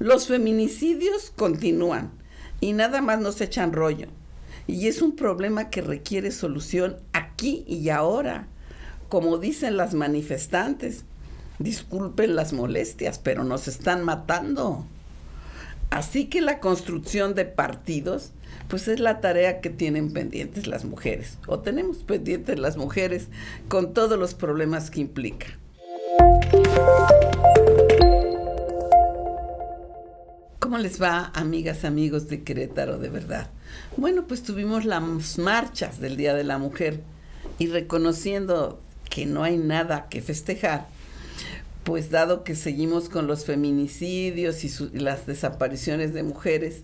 Los feminicidios continúan y nada más nos echan rollo. Y es un problema que requiere solución aquí y ahora. Como dicen las manifestantes, disculpen las molestias, pero nos están matando. Así que la construcción de partidos, pues es la tarea que tienen pendientes las mujeres, o tenemos pendientes las mujeres con todos los problemas que implica. ¿Cómo les va, amigas, amigos de Querétaro de verdad? Bueno, pues tuvimos las marchas del Día de la Mujer y reconociendo que no hay nada que festejar, pues dado que seguimos con los feminicidios y, las desapariciones de mujeres,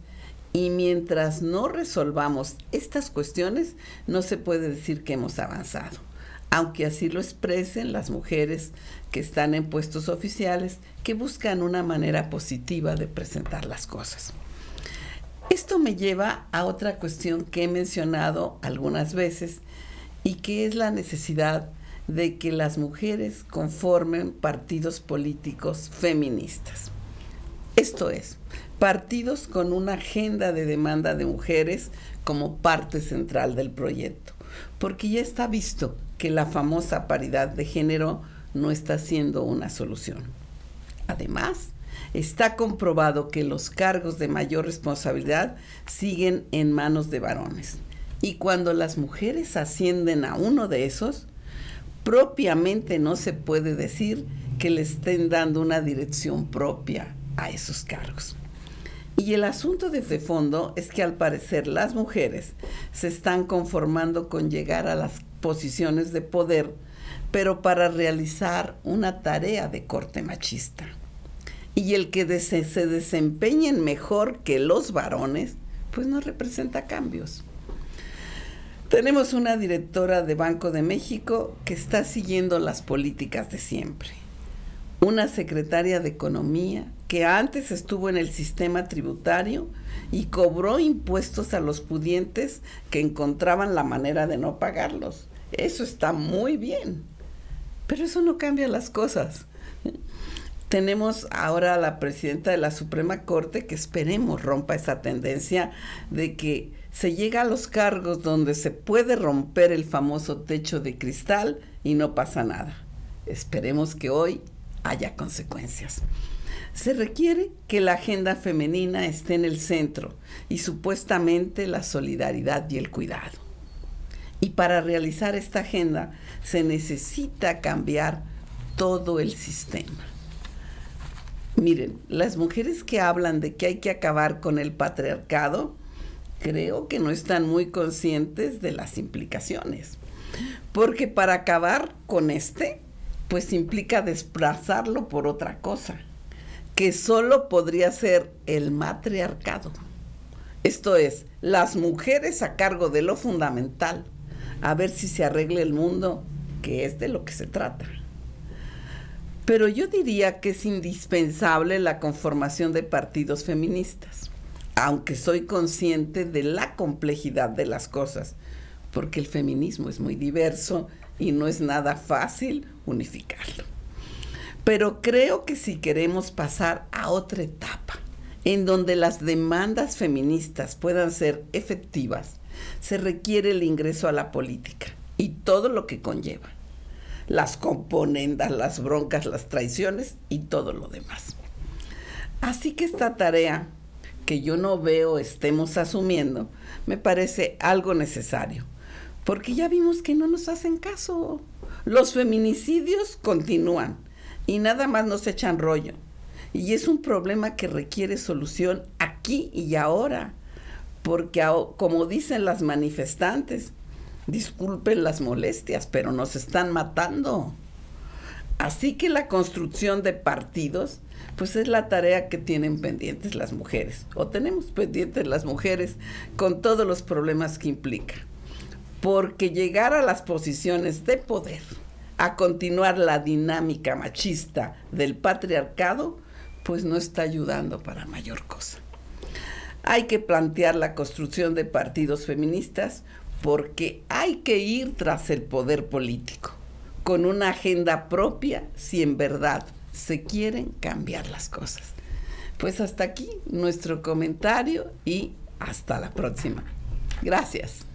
y mientras no resolvamos estas cuestiones, no se puede decir que hemos avanzado aunque así lo expresen las mujeres que están en puestos oficiales, que buscan una manera positiva de presentar las cosas. Esto me lleva a otra cuestión que he mencionado algunas veces y que es la necesidad de que las mujeres conformen partidos políticos feministas. Esto es, partidos con una agenda de demanda de mujeres como parte central del proyecto, porque ya está visto que la famosa paridad de género no está siendo una solución. Además, está comprobado que los cargos de mayor responsabilidad siguen en manos de varones. Y cuando las mujeres ascienden a uno de esos, propiamente no se puede decir que le estén dando una dirección propia a esos cargos. Y el asunto de fondo es que al parecer las mujeres se están conformando con llegar a las posiciones de poder, pero para realizar una tarea de corte machista. Y el que se desempeñen mejor que los varones, pues no representa cambios. Tenemos una directora de Banco de México que está siguiendo las políticas de siempre. Una secretaria de Economía que antes estuvo en el sistema tributario y cobró impuestos a los pudientes que encontraban la manera de no pagarlos. Eso está muy bien, pero eso no cambia las cosas. Tenemos ahora a la presidenta de la Suprema Corte que esperemos rompa esa tendencia de que se llega a los cargos donde se puede romper el famoso techo de cristal y no pasa nada. Esperemos que hoy haya consecuencias. Se requiere que la agenda femenina esté en el centro y supuestamente la solidaridad y el cuidado. Y para realizar esta agenda se necesita cambiar todo el sistema. Miren, las mujeres que hablan de que hay que acabar con el patriarcado, creo que no están muy conscientes de las implicaciones. Porque para acabar con este, pues implica desplazarlo por otra cosa, que solo podría ser el matriarcado. Esto es, las mujeres a cargo de lo fundamental, a ver si se arregle el mundo, que es de lo que se trata. Pero yo diría que es indispensable la conformación de partidos feministas, aunque soy consciente de la complejidad de las cosas, porque el feminismo es muy diverso y no es nada fácil unificarlo. Pero creo que si queremos pasar a otra etapa, en donde las demandas feministas puedan ser efectivas, se requiere el ingreso a la política y todo lo que conlleva. Las componendas, las broncas, las traiciones y todo lo demás. Así que esta tarea que yo no veo estemos asumiendo, me parece algo necesario, porque ya vimos que no nos hacen caso. Los feminicidios continúan y nada más nos echan rollo. Y es un problema que requiere solución aquí y ahora porque como dicen las manifestantes, disculpen las molestias, pero nos están matando. Así que la construcción de partidos, pues es la tarea que tienen pendientes las mujeres, o tenemos pendientes las mujeres con todos los problemas que implica. Porque llegar a las posiciones de poder, a continuar la dinámica machista del patriarcado, pues no está ayudando para mayor cosa. Hay que plantear la construcción de partidos feministas porque hay que ir tras el poder político, con una agenda propia si en verdad se quieren cambiar las cosas. Pues hasta aquí nuestro comentario y hasta la próxima. Gracias.